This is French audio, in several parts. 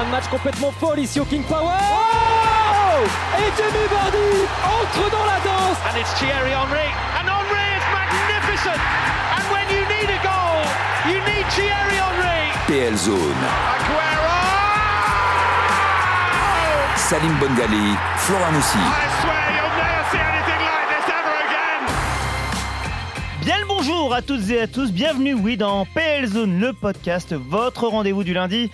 fin de match complètement folle ici au King Power. Oh Et Jamie Vardy entre dans la danse. And it's Thierry Henry. And Henry is magnificent. And when you need a goal, you need Thierry Henry. PL Zone. Aguero! Salim Bongali, Flora Moussi. I swear you'll never see anything like this ever again. Bien le bonjour à toutes et à tous, bienvenue oui dans PL Zone, le podcast, votre rendez-vous du lundi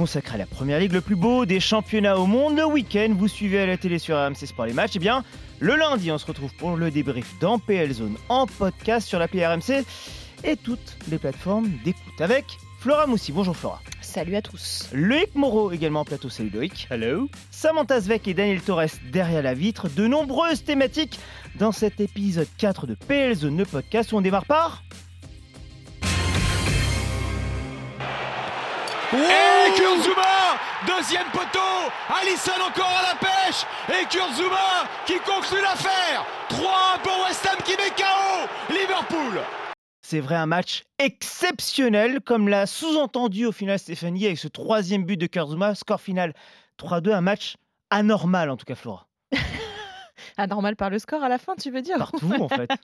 consacré à la première ligue, le plus beau des championnats au monde. Le week-end, vous suivez à la télé sur AMC Sport les matchs. Et bien, le lundi, on se retrouve pour le débrief dans PL Zone en podcast sur l'appli RMC et toutes les plateformes d'écoute avec Flora Moussi. Bonjour Flora. Salut à tous. Loïc Moreau également en plateau. Salut Loïc. Hello. Samantha Zvek et Daniel Torres derrière la vitre. De nombreuses thématiques dans cet épisode 4 de PL Zone, le podcast où on démarre par. Et Kurzuma Deuxième poteau. Allison encore à la pêche. Et Kurzuma qui conclut l'affaire. 3-1 pour West Ham qui met KO Liverpool. C'est vrai, un match exceptionnel, comme l'a sous-entendu au final Stéphanie avec ce troisième but de Kurzuma. Score final 3-2, un match anormal en tout cas, Flora. Anormal par le score à la fin, tu veux dire Partout en fait.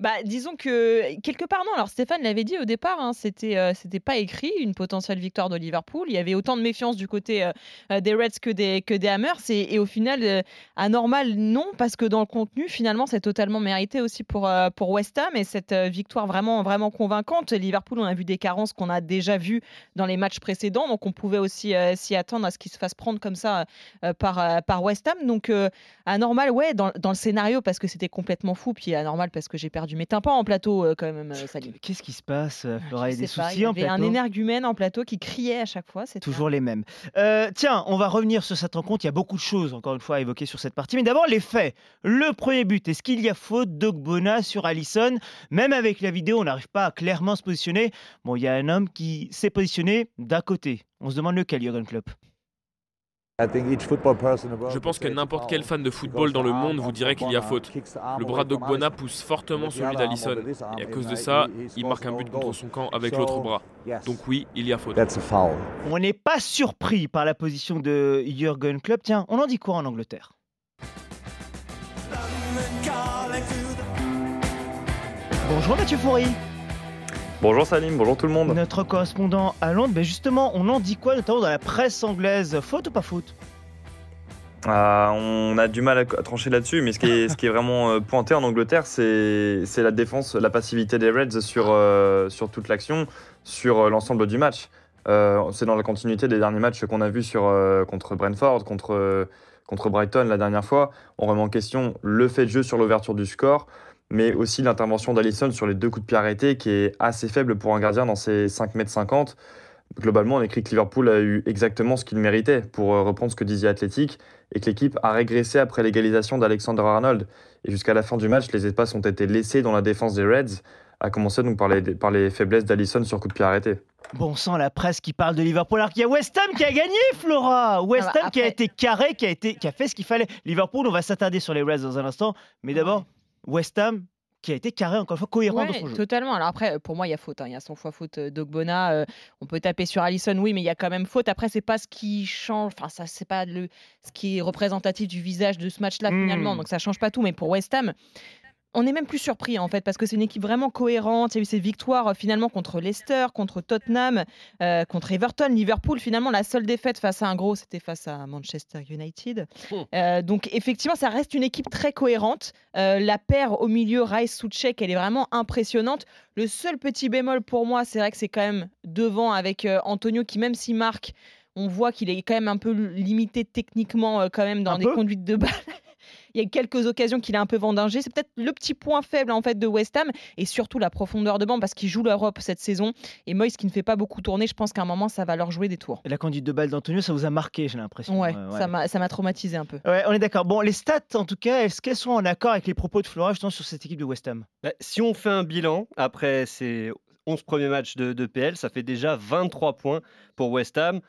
Bah, disons que quelque part non. Alors Stéphane l'avait dit au départ, hein, c'était euh, c'était pas écrit une potentielle victoire de Liverpool. Il y avait autant de méfiance du côté euh, euh, des Reds que des que des Hammers et, et au final euh, anormal non parce que dans le contenu finalement c'est totalement mérité aussi pour pour West Ham et cette victoire vraiment vraiment convaincante. Liverpool on a vu des carences qu'on a déjà vues dans les matchs précédents donc on pouvait aussi s'y attendre à ce qu'il se fasse prendre comme ça par par West Ham donc anormal ouais dans, dans le scénario parce que c'était complètement fou puis anormal parce que j'ai perdu mes tympans en plateau euh, quand même euh, Salim. Qu'est-ce qui se passe, euh, Flora? Il y a des pas, soucis il y en avait un énergumène en plateau qui criait à chaque fois. Toujours les mêmes. Euh, tiens, on va revenir sur cette rencontre. Il y a beaucoup de choses, encore une fois, à évoquer sur cette partie. Mais d'abord, les faits. Le premier but, est-ce qu'il y a faute d'Ogbona sur Allison? Même avec la vidéo, on n'arrive pas à clairement se positionner. Bon, il y a un homme qui s'est positionné d'à côté. On se demande lequel, Jürgen Klopp. Je pense que n'importe quel fan de football dans le monde vous dirait qu'il y a faute. Le bras d'Ogbonna pousse fortement celui d'Alisson. Et à cause de ça, il marque un but contre son camp avec l'autre bras. Donc oui, il y a faute. On n'est pas surpris par la position de Jürgen Klopp. Tiens, on en dit quoi en Angleterre? Bonjour Mathieu Foury, Bonjour Salim, bonjour tout le monde. notre correspondant à Londres. Ben justement, on en dit quoi, notamment dans la presse anglaise? Faute ou pas faute? Euh, on a du mal à, trancher là-dessus, mais ce qui est, ce qui est vraiment euh, pointé en Angleterre, c'est la défense, la passivité des Reds sur, euh, sur toute l'action, sur euh, l'ensemble du match. Euh, c'est dans la continuité des derniers matchs qu'on a vus sur, contre Brentford, contre, contre Brighton la dernière fois. On remet en question le fait de jeu sur l'ouverture du score, mais aussi l'intervention d'Alisson sur les deux coups de pied arrêtés, qui est assez faible pour un gardien dans ses 5 mètres 50. Globalement, on écrit que Liverpool a eu exactement ce qu'il méritait, pour euh, reprendre ce que disait Athletic, et que l'équipe a régressé après l'égalisation d'Alexander Arnold. Et jusqu'à la fin du match, les espaces ont été laissés dans la défense des Reds, à commencer donc par les, par les faiblesses d'Alisson sur coup de pied arrêté. Bon sang, la presse qui parle de Liverpool, alors qu'il y a West Ham qui a gagné, Flora West Ah bah Ham qui a été carré, qui a, été, qui a fait ce qu'il fallait. Liverpool, on va s'attarder sur les Reds dans un instant, mais d'abord, West Ham qui a été carré, encore une fois, cohérent dans Ouais, son jeu. totalement. Alors après, pour moi, il y a faute. hein. Il y a 100 fois faute euh, d'Ogbonna. euh, on peut taper sur Allison, oui, mais il y a quand même faute. Après, c'est pas ce qui change. Enfin, ça, c'est pas le, ce qui est représentatif du visage de ce match-là Hmm. finalement. Donc ça change pas tout. Mais pour West Ham. On est même plus surpris en fait parce que c'est une équipe vraiment cohérente. Il y a eu ces victoires euh, finalement contre Leicester, contre Tottenham, euh, contre Everton, Liverpool. Finalement, la seule défaite face à un gros, c'était face à Manchester United. Hmm. Euh, donc effectivement, ça reste une équipe très cohérente. Euh, la paire au milieu, Rice Soucek, elle est vraiment impressionnante. Le seul petit bémol pour moi, c'est vrai que c'est quand même devant avec Antonio qui, même s'il marque, on voit qu'il est quand même un peu limité techniquement quand même dans Un des peu conduites de balle. Il y a quelques occasions qu'il a un peu vendangé. C'est peut-être le petit point faible en fait de West Ham et surtout la profondeur de banc parce qu'il joue l'Europe cette saison. Et Moïse qui ne fait pas beaucoup tourner, je pense qu'à un moment ça va leur jouer des tours. Et La conduite de balle d'Antonio, ça vous a marqué, j'ai l'impression. Ouais, Euh, ouais. ça m'a ça m'a traumatisé un peu. Ouais, on est d'accord. Bon, les stats, en tout cas, est-ce qu'elles sont en accord avec les propos de Flora justement sur cette équipe de West Ham? Bah, Si on fait un bilan après ces 11 premiers matchs de, de PL, ça fait déjà 23 points pour West Ham.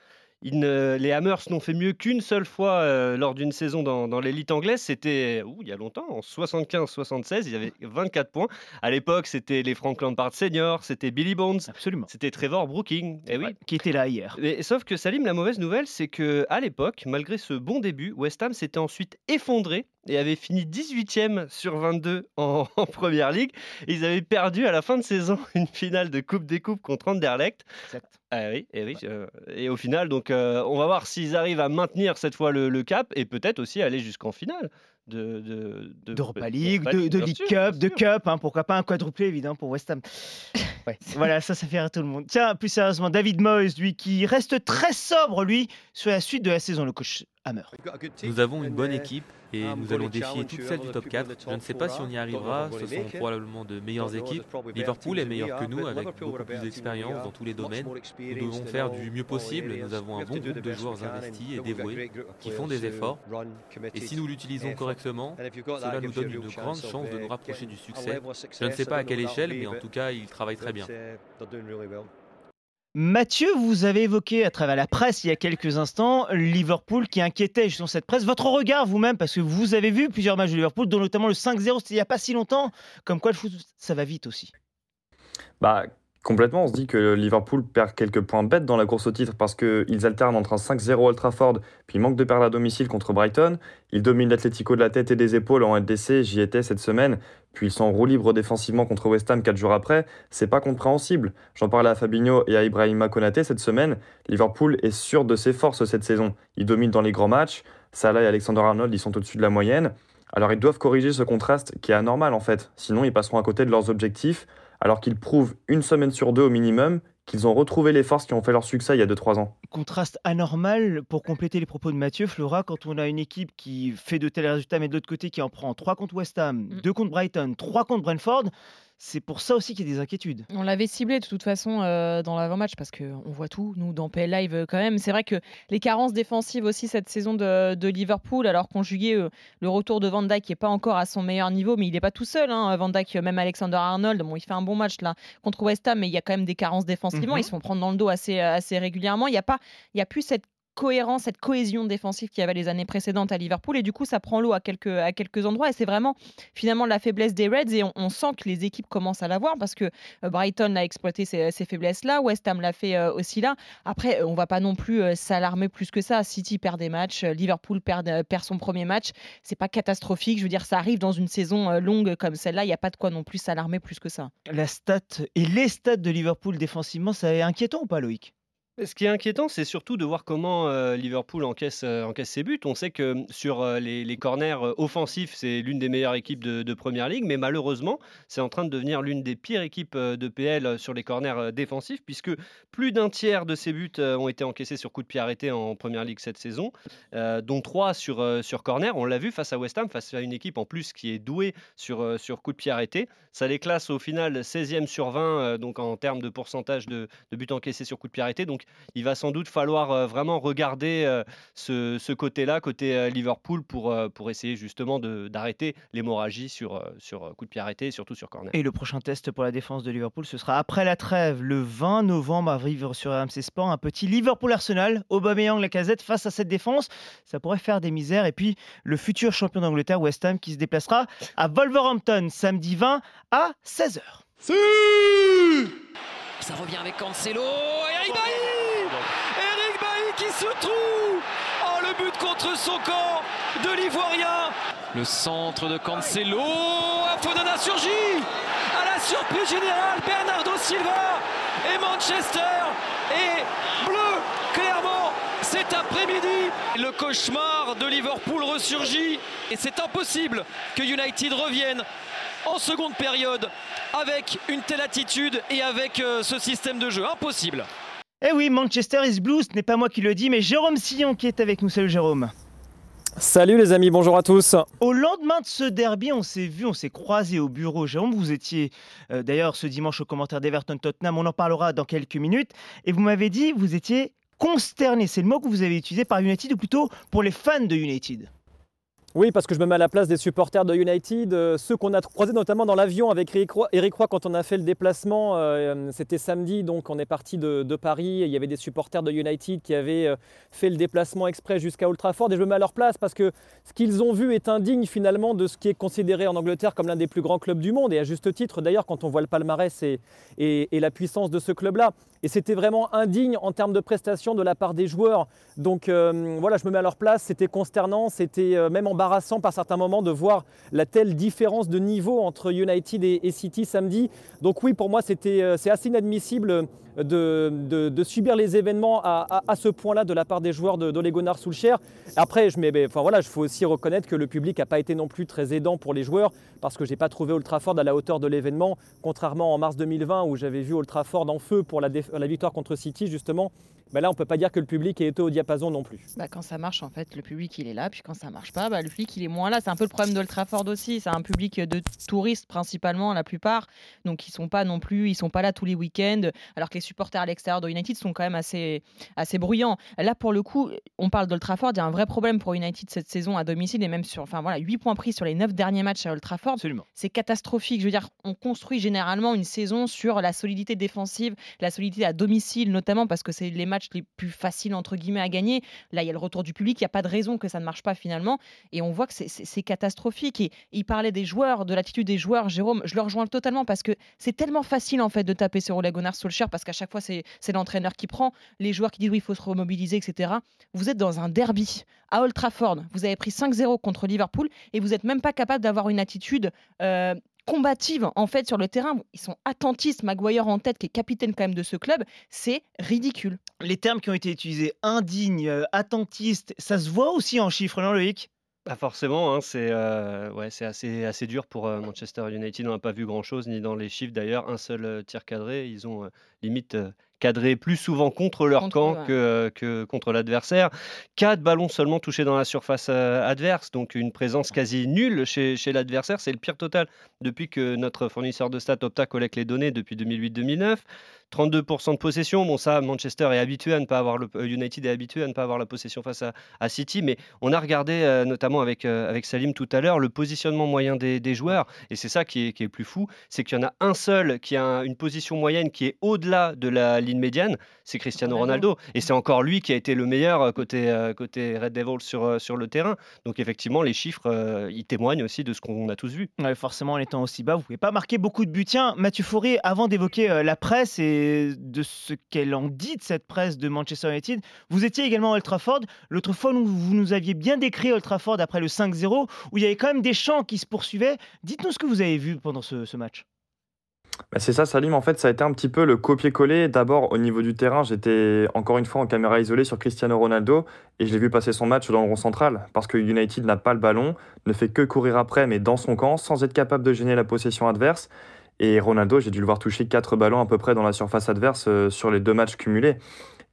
Les Hammers n'ont fait mieux qu'une seule fois euh, lors d'une saison dans, l'élite anglaise. C'était il y a longtemps, en 75-76, il y avait 24 points. À l'époque, c'était les Frank Lampard seniors, c'était Billy Bones, absolument, c'était Trevor Brooking, eh oui, qui était là hier. sauf que Salim, la mauvaise nouvelle, c'est que à l'époque, malgré ce bon début, West Ham s'était ensuite effondré et avait fini 18e sur 22 en, première ligue. Ils avaient perdu à la fin de saison une finale de Coupe des Coupes contre Anderlecht. Exact. Ah oui, et, oui, euh, et au final, donc, euh, on va voir s'ils arrivent à maintenir cette fois le, cap et peut-être aussi aller jusqu'en finale de, de, d'Europa League, de, de League Cup, de Cup, hein, pourquoi pas un quadruplé évidemment pour West Ham. voilà, ça, ça fait rire tout le monde. Tiens, plus sérieusement, David Moyes, lui, qui reste très sobre, lui, sur la suite de la saison, le coach Hammer. Nous avons une bonne équipe et nous allons défier toutes celles du top 4. Je ne sais pas si on y arrivera, ce sont probablement de meilleures équipes. Liverpool est meilleur que nous avec beaucoup plus d'expérience dans tous les domaines. Nous devons faire du mieux possible. Nous avons un bon groupe de joueurs investis et dévoués qui font des efforts. Et si nous l'utilisons correctement, cela nous donne une grande chance de nous rapprocher du succès. Je ne sais pas à quelle échelle, mais en tout cas, ils travaillent très bien. Mathieu, vous avez évoqué à travers la presse il y a quelques instants Liverpool qui inquiétait justement cette presse. Votre regard vous-même, parce que vous avez vu plusieurs matchs de Liverpool, dont notamment le 5-0, c'était il n'y a pas si longtemps, comme quoi le foot, ça va vite aussi. Bah, Complètement, on se dit que Liverpool perd quelques points bêtes dans la course au titre parce qu'ils alternent entre un 5-0 Old Trafford, puis manque de perdre à domicile contre Brighton. Ils dominent l'Atlético de la tête et des épaules en LDC, j'y étais cette semaine, puis ils sont en roue libre défensivement contre West Ham 4 jours après. C'est pas compréhensible. J'en parlais à Fabinho et à Ibrahima Konaté cette semaine. Liverpool est sûr de ses forces cette saison. Ils dominent dans les grands matchs. Salah et Alexander Arnold, ils sont au-dessus de la moyenne. Alors ils doivent corriger ce contraste qui est anormal en fait, sinon ils passeront à côté de leurs objectifs alors qu'ils prouvent une semaine sur deux au minimum qu'ils ont retrouvé les forces qui ont fait leur succès il y a 2-3 ans. Contraste anormal pour compléter les propos de Mathieu Flora quand on a une équipe qui fait de tels résultats mais de l'autre côté qui en prend 3 contre West Ham, 2 mm. contre Brighton, 3 contre Brentford c'est pour ça aussi qu'il y a des inquiétudes. On l'avait ciblé de toute façon euh, dans l'avant-match parce qu'on voit tout, nous, dans PL Live euh, quand même. C'est vrai que les carences défensives aussi cette saison de, Liverpool, alors conjugué euh, le retour de Van Dijk qui n'est pas encore à son meilleur niveau, mais il n'est pas tout seul. Hein, Van Dijk, même Alexander Arnold, bon, il fait un bon match là contre West Ham, mais il y a quand même des carences défensivement. Mhm. Ils se font prendre dans le dos assez, assez régulièrement. Il n'y a, pas, il y a plus cette cohérence, cette cohésion défensive qu'il y avait les années précédentes à Liverpool. Et du coup, ça prend l'eau à quelques, à quelques endroits. Et c'est vraiment finalement la faiblesse des Reds. Et on, sent que les équipes commencent à l'avoir parce que euh, Brighton a exploité ces, faiblesses-là. West Ham l'a fait euh, aussi là. Après, on va pas non plus euh, s'alarmer plus que ça. City perd des matchs, Liverpool perd, perd son premier match. C'est pas catastrophique. Je veux dire, ça arrive dans une saison longue comme celle-là. Il n'y a pas de quoi non plus s'alarmer plus que ça. La stat et les stats de Liverpool défensivement, ça est inquiétant ou pas, Loïc? Ce qui est inquiétant, c'est surtout de voir comment euh, Liverpool encaisse, euh, encaisse ses buts. On sait que sur euh, les, corners offensifs, c'est l'une des meilleures équipes de, de Première Ligue, mais malheureusement, c'est en train de devenir l'une des pires équipes de PL sur les corners défensifs, puisque plus d'un tiers de ses buts ont été encaissés sur coup de pied arrêté en Première Ligue cette saison, dont trois sur, sur corner. On l'a vu face à West Ham, face à une équipe en plus qui est douée sur, sur coup de pied arrêté. Ça les classe au final 16e sur 20, donc en termes de pourcentage de, de buts encaissés sur coup de pied arrêté. Donc il va sans doute falloir euh, vraiment regarder euh, ce, côté-là, côté euh, Liverpool, pour, pour essayer justement d'arrêter l'hémorragie sur, sur coup de pied arrêté et surtout sur corner. Et le prochain test pour la défense de Liverpool, ce sera après la trêve, le 20 novembre, à vivre sur RMC Sport, un petit Liverpool-Arsenal, Aubameyang, la casette, face à cette défense. Ça pourrait faire des misères. Et puis, le futur champion d'Angleterre, West Ham, qui se déplacera à Wolverhampton, samedi 20 à 16h. Ça revient avec Cancelo. Bailly Eric Bailly qui se trouve Oh, le but contre son camp de l'Ivoirien Le centre de Cancelo. Fodana surgit À la surprise générale, Bernardo Silva et Manchester et bleu clairement cet après-midi. Le cauchemar de Liverpool ressurgit et c'est impossible que United revienne en seconde période avec une telle attitude et avec euh, ce système de jeu. Impossible. Eh oui, Manchester is blue, ce n'est pas moi qui le dis, mais Jérôme Sillon qui est avec nous. Salut Jérôme. Salut les amis, bonjour à tous. Au lendemain de ce derby, on s'est vu, on s'est croisé au bureau. Jérôme, vous étiez euh, d'ailleurs ce dimanche au commentaire d'Everton Tottenham, on en parlera dans quelques minutes. Et vous m'avez dit, vous étiez consterné, c'est le mot que vous avez utilisé par United, ou plutôt pour les fans de United. Oui, parce que je me mets à la place des supporters de United, euh, ceux qu'on a croisés notamment dans l'avion avec Eric Roy, quand on a fait le déplacement. Euh, c'était samedi, donc on est parti de, Paris. il y avait des supporters de United qui avaient euh, fait le déplacement exprès jusqu'à Old Trafford. Et je me mets à leur place parce que ce qu'ils ont vu est indigne finalement de ce qui est considéré en Angleterre comme l'un des plus grands clubs du monde. Et à juste titre, d'ailleurs, quand on voit le palmarès et, et la puissance de ce club-là. Et c'était vraiment indigne en termes de prestations de la part des joueurs. Donc voilà, je me mets à leur place. C'était consternant, c'était même embarrassant embarrassant par certains moments de voir la telle différence de niveau entre United et, City samedi. Donc oui, pour moi, c'était, euh, c'est assez inadmissible de, subir les événements à, ce point-là de la part des joueurs de, de. Après, je, ben, enfin, voilà, il faut aussi reconnaître que le public n'a pas été non plus très aidant pour les joueurs parce que je n'ai pas trouvé Old Trafford à la hauteur de l'événement, contrairement en mars 2020 où j'avais vu Old Trafford en feu pour la, victoire contre City justement. Là, on ne peut pas dire que le public ait été au diapason non plus. Bah, quand ça marche, en fait, le public il est là, puis quand ça marche pas, bah, le public il est moins là. C'est un peu le problème d'Old Trafford aussi. C'est un public de touristes principalement, la plupart, donc ils sont pas non plus, ils sont pas là tous les week-ends, alors que supporters à l'extérieur de United sont quand même assez, assez bruyants. Là, pour le coup, on parle d'Old Trafford, il y a un vrai problème pour United cette saison à domicile et même sur, enfin voilà, 8 points pris sur les 9 derniers matchs à Old Trafford. C'est catastrophique. Je veux dire, on construit généralement une saison sur la solidité défensive, la solidité à domicile notamment parce que c'est les matchs les plus faciles entre guillemets à gagner. Là, il y a le retour du public, il n'y a pas de raison que ça ne marche pas finalement et on voit que c'est catastrophique. Et il parlait des joueurs, de l'attitude des joueurs, Jérôme, je le rejoins totalement parce que c'est tellement facile en fait de taper sur Ole Gunnar Solskjaer parce qu'à chaque fois c'est l'entraîneur qui prend, les joueurs qui disent oui, il faut se remobiliser, etc. Vous êtes dans un derby à Old Trafford, vous avez pris 5-0 contre Liverpool et vous n'êtes même pas capable d'avoir une attitude euh, combative en fait sur le terrain. Ils sont attentistes, Maguire en tête qui est capitaine quand même de ce club, c'est ridicule. Les termes qui ont été utilisés, indigne, euh, attentiste, ça se voit aussi en chiffres, non Loïc? Pas forcément, hein, c'est euh, ouais, c'est assez, assez dur pour Manchester United. On n'a pas vu grand-chose, ni dans les chiffres d'ailleurs. Un seul tir cadré. Ils ont limite cadré plus souvent contre leur camp que, que, contre l'adversaire. Quatre ballons seulement touchés dans la surface adverse, donc une présence quasi nulle chez, chez l'adversaire. C'est le pire total depuis que notre fournisseur de stats Opta collecte les données depuis 2008-2009. 32% de possession. Bon, ça, Manchester est habitué à ne pas avoir le United est habitué à ne pas avoir la possession face à, City, mais on a regardé notamment avec, avec Salim tout à l'heure le positionnement moyen des, des joueurs, et c'est ça qui est, qui est plus fou, c'est qu'il y en a un seul qui a une position moyenne qui est au-delà de la ligne médiane, c'est Cristiano Ronaldo. Et c'est encore lui qui a été le meilleur euh, côté, euh, côté Red Devils sur, euh, sur le terrain. Donc effectivement, les chiffres, ils témoignent aussi de ce qu'on a tous vu. forcément, en étant aussi bas, vous ne pouvez pas marquer beaucoup de buts. Tiens, Mathieu Fauré, avant d'évoquer la presse et de ce qu'elle en dit de cette presse de Manchester United, vous étiez également à Old Trafford. L'autre fois, vous nous aviez bien décrit Old Trafford après le 5-0, où il y avait quand même des chants qui se poursuivaient. Dites-nous ce que vous avez vu pendant ce match. Bah, c'est ça, Salim. En fait, ça a été un petit peu le copier-coller. D'abord, au niveau du terrain, j'étais encore une fois en caméra isolée sur Cristiano Ronaldo et je l'ai vu passer son match dans le rond central parce que United n'a pas le ballon, ne fait que courir après, mais dans son camp, sans être capable de gêner la possession adverse. Et Ronaldo, j'ai dû le voir toucher quatre ballons à peu près dans la surface adverse euh, sur les deux matchs cumulés.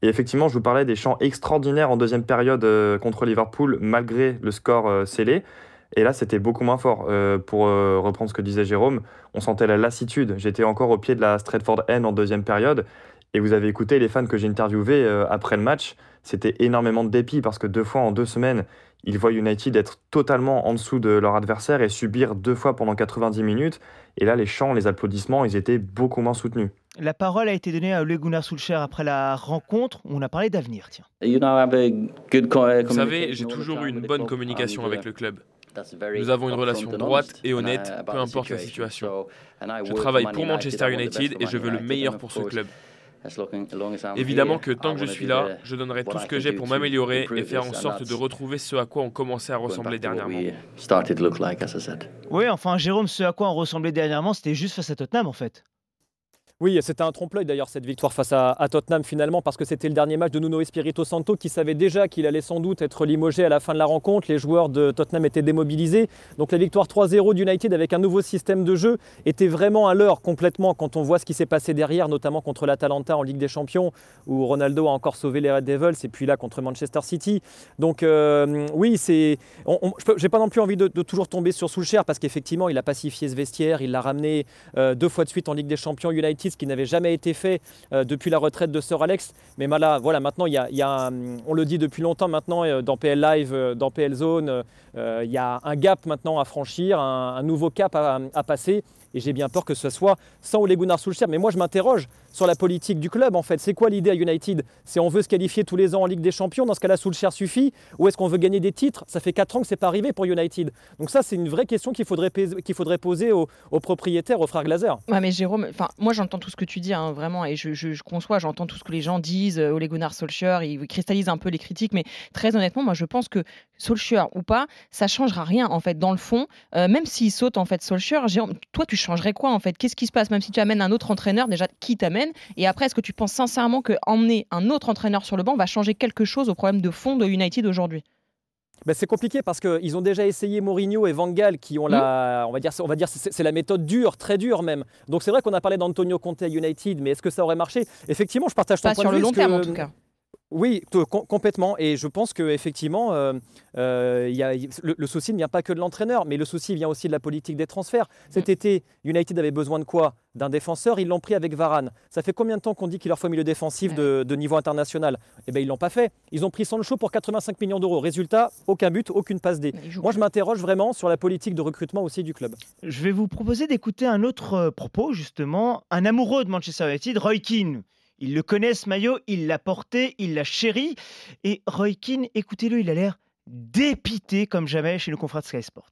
Et effectivement, je vous parlais des champs extraordinaires en deuxième période euh, contre Liverpool, malgré le score euh, scellé. Et là, c'était beaucoup moins fort. Euh, pour euh, reprendre ce que disait Jérôme, on sentait la lassitude. J'étais encore au pied de la Stratford N en deuxième période. Et vous avez écouté les fans que j'ai interviewés euh, après le match. C'était énormément de dépit parce que deux fois en deux semaines, ils voient United être totalement en dessous de leur adversaire et subir deux fois pendant 90 minutes. Et là, les chants, les applaudissements, ils étaient beaucoup moins soutenus. La parole a été donnée à Ole Gunnar Solskjaer après la rencontre. On a parlé d'avenir, tiens. Vous savez, j'ai toujours eu une bonne communication avec le club. Nous avons une relation droite et honnête, peu importe la situation. Je travaille pour Manchester United et je veux le meilleur pour ce club. Évidemment que tant que je suis là, je donnerai tout ce que j'ai pour m'améliorer et faire en sorte de retrouver ce à quoi on commençait à ressembler dernièrement. Oui, enfin Jérôme, ce à quoi on ressemblait dernièrement, c'était juste face à Tottenham en fait. Oui, c'était un trompe-l'œil d'ailleurs cette victoire face à, Tottenham finalement parce que c'était le dernier match de Nuno Espirito Santo qui savait déjà qu'il allait sans doute être limogé à la fin de la rencontre. Les joueurs de Tottenham étaient démobilisés. Donc la victoire 3-0 d'United avec un nouveau système de jeu était vraiment à l'heure complètement quand on voit ce qui s'est passé derrière, notamment contre l'Atalanta en Ligue des Champions où Ronaldo a encore sauvé les Red Devils et puis là contre Manchester City. Donc euh, oui, c'est, j'ai pas non plus envie de, toujours tomber sur Solskjaer parce qu'effectivement il a pacifié ce vestiaire, il l'a ramené euh, deux fois de suite en Ligue des Champions United Ce qui n'avait jamais été fait depuis la retraite de Sir Alex. Mais voilà, voilà maintenant, y a, on le dit depuis longtemps maintenant dans PL Live, dans PL Zone, il y a un gap maintenant à franchir, un, nouveau cap à, passer. Et j'ai bien peur que ce soit sans Ole Gunnar. Mais moi, je m'interroge sur la politique du club, en fait. C'est quoi l'idée à United? C'est on veut se qualifier tous les ans en Ligue des Champions, dans ce cas-là, Solskjaer suffit Ou est-ce qu'on veut gagner des titres? Ça fait 4 ans que c'est pas arrivé pour United. Donc ça, c'est une vraie question qu'il faudrait, qu'il faudrait poser aux, propriétaires, aux frères Glazer. Ouais, mais Jérôme, moi j'entends tout ce que tu dis, hein, vraiment, et je, conçois, j'entends tout ce que les gens disent, euh, Ole Gunnar Solskjaer, il cristallise un peu les critiques, mais très honnêtement, moi je pense que Solskjaer ou pas, ça changera rien, en fait, dans le fond. Euh, même s'il saute, en fait, Solskjaer, Jérôme, toi, tu changerais quoi, en fait? Qu'est-ce qui se passe? Même si tu amènes un autre entraîneur, déjà, qui t'amène? Et après, est-ce que tu penses sincèrement que emmener un autre entraîneur sur le banc va changer quelque chose au problème de fond de United aujourd'hui? Ben c'est compliqué parce qu'ils ont déjà essayé Mourinho et Van Gaal qui ont la, hmm. on va dire, on va dire c'est la méthode dure, très dure même. Donc c'est vrai qu'on a parlé d'Antonio Conte à United, mais est-ce que ça aurait marché? Effectivement, je partage ton Pas point sur le long terme en tout cas. Oui, complètement. Et je pense qu'effectivement, euh, euh, le, souci ne vient pas que de l'entraîneur, mais le souci vient aussi de la politique des transferts. Cet mm. été, United avait besoin de quoi? D'un défenseur. Ils l'ont pris avec Varane. Ça fait combien de temps qu'on dit qu'il leur faut un milieu défensif de, niveau international? Eh bien, ils ne l'ont pas fait. Ils ont pris Sancho pour 85 millions d'euros. Résultat, aucun but, aucune passe D. Moi, je m'interroge vraiment sur la politique de recrutement aussi du club. Je vais vous proposer d'écouter un autre euh, propos, justement. Un amoureux de Manchester United, Roy Keane il le connaît ce maillot, il l'a porté, il l'a chéri. Et Roy Keane, écoutez-le, il a l'air dépité comme jamais chez le confrère de Sky Sports.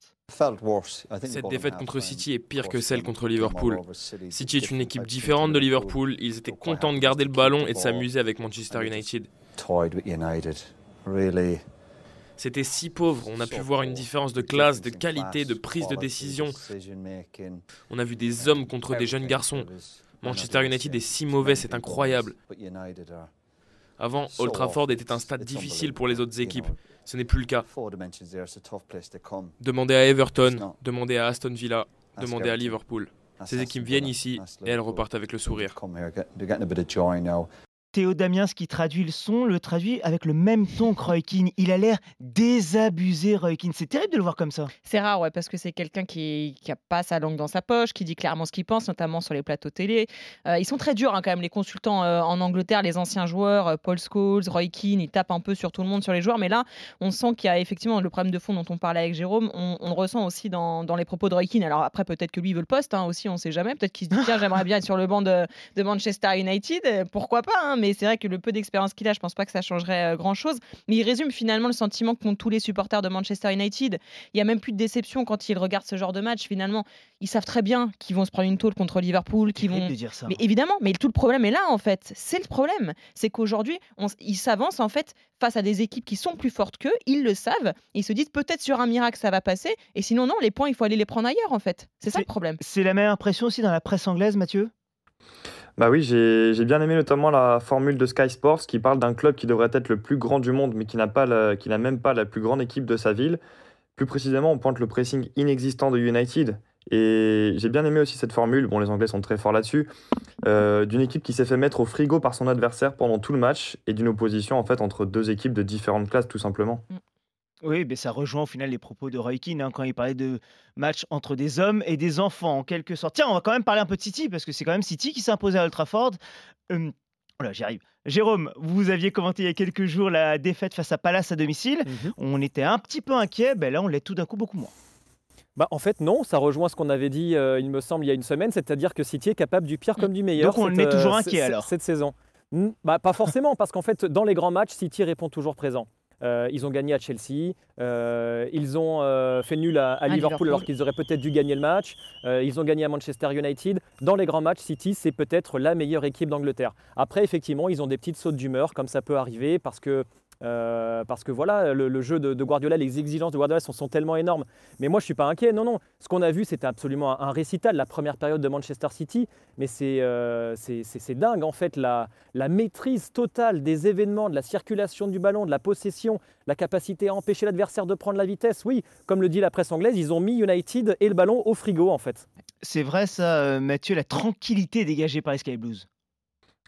Cette défaite contre City est pire que celle contre Liverpool. City est une équipe différente de Liverpool. Ils étaient contents de garder le ballon et de s'amuser avec Manchester United. C'était si pauvre, on a pu voir une différence de classe, de qualité, de prise de décision. On a vu des hommes contre des jeunes garçons. Manchester United est si mauvais, c'est incroyable. Avant, Old Trafford était un stade difficile pour les autres équipes. Ce n'est plus le cas. Demandez à Everton, demandez à Aston Villa, demandez à Liverpool. Ces équipes viennent ici et elles repartent avec le sourire. Théo Damiens qui traduit le son, le traduit avec le même ton que Roy Keane. Il a l'air désabusé, Roy Keane. C'est terrible de le voir comme ça. C'est rare, ouais, parce que c'est quelqu'un qui n'a pas sa langue dans sa poche, qui dit clairement ce qu'il pense, notamment sur les plateaux télé. Euh, ils sont très durs hein, quand même, les consultants euh, en Angleterre, les anciens joueurs, euh, Paul Scholes, Roy Keane, ils tapent un peu sur tout le monde, sur les joueurs. Mais là, on sent qu'il y a effectivement le problème de fond dont on parlait avec Jérôme. On, le ressent aussi dans, les propos de Roy Keane. Alors après, peut-être que lui veut le poste hein, aussi, on ne sait jamais. Peut-être qu'il se dit, tiens, j'aimerais bien être sur le banc de, Manchester United. Pourquoi pas hein, Mais c'est vrai que le peu d'expérience qu'il a, je pense pas que ça changerait euh, grand-chose. Mais il résume finalement le sentiment qu'ont tous les supporters de Manchester United. Il y a même plus de déception quand ils regardent ce genre de match. Finalement, ils savent très bien qu'ils vont se prendre une tôle contre Liverpool, qu'ils vont. dire ça. Mais évidemment, mais tout le problème est là en fait. C'est le problème, c'est qu'aujourd'hui, ils s'avancent en fait face à des équipes qui sont plus fortes qu'eux. Ils le savent. Ils se disent peut-être sur un miracle ça va passer. Et sinon non, les points il faut aller les prendre ailleurs en fait. C'est ça le problème. C'est la même impression aussi dans la presse anglaise, Mathieu? Bah oui, j'ai bien aimé notamment la formule de Sky Sports qui parle d'un club qui devrait être le plus grand du monde, mais qui n'a pas même pas la plus grande équipe de sa ville. Plus précisément, on pointe le pressing inexistant de United. Et j'ai bien aimé aussi cette formule, bon les Anglais sont très forts là-dessus, euh, d'une équipe qui s'est fait mettre au frigo par son adversaire pendant tout le match et d'une opposition en fait entre deux équipes de différentes classes tout simplement. Oui, mais ça rejoint au final les propos de Roy Keane hein, quand il parlait de match entre des hommes et des enfants, en quelque sorte. Tiens, on va quand même parler un peu de City, parce que c'est quand même City qui s'est imposé à Old Trafford. voilà, j'y arrive. Jérôme, vous aviez commenté il y a quelques jours la défaite face à Palace à domicile. Mmh on était un petit peu inquiet, ben là on l'est tout d'un coup beaucoup moins. Bah, en fait, non, ça rejoint ce qu'on avait dit, euh, il me semble, il y a une semaine, c'est-à-dire que City est capable du pire comme du meilleur. Donc on est toujours euh, inquiet alors Cette saison. Bah, pas forcément, parce qu'en fait, dans les grands matchs, City répond toujours présent. Euh, ils ont gagné à Chelsea. Euh, ils ont euh, fait nul à, Liverpool, alors qu'ils auraient peut-être dû gagner le match. ils ont gagné à Manchester United. Dans les grands matchs, City, c'est peut-être la meilleure équipe d'Angleterre. Après, effectivement, ils ont des petites sautes d'humeur, comme ça peut arriver, parce que euh, parce que voilà, le, jeu de, Guardiola, les exigences de Guardiola sont, tellement énormes. Mais moi, je ne suis pas inquiet. Non, non. Ce qu'on a vu, c'était absolument un, récital, la première période de Manchester City. Mais c'est euh, dingue, en fait, la, la, maîtrise totale des événements, de la circulation du ballon, de la possession, la capacité à empêcher l'adversaire de prendre la vitesse. Oui, comme le dit la presse anglaise, ils ont mis United et le ballon au frigo, en fait. C'est vrai, ça, euh, Mathieu, la tranquillité dégagée par les Sky Blues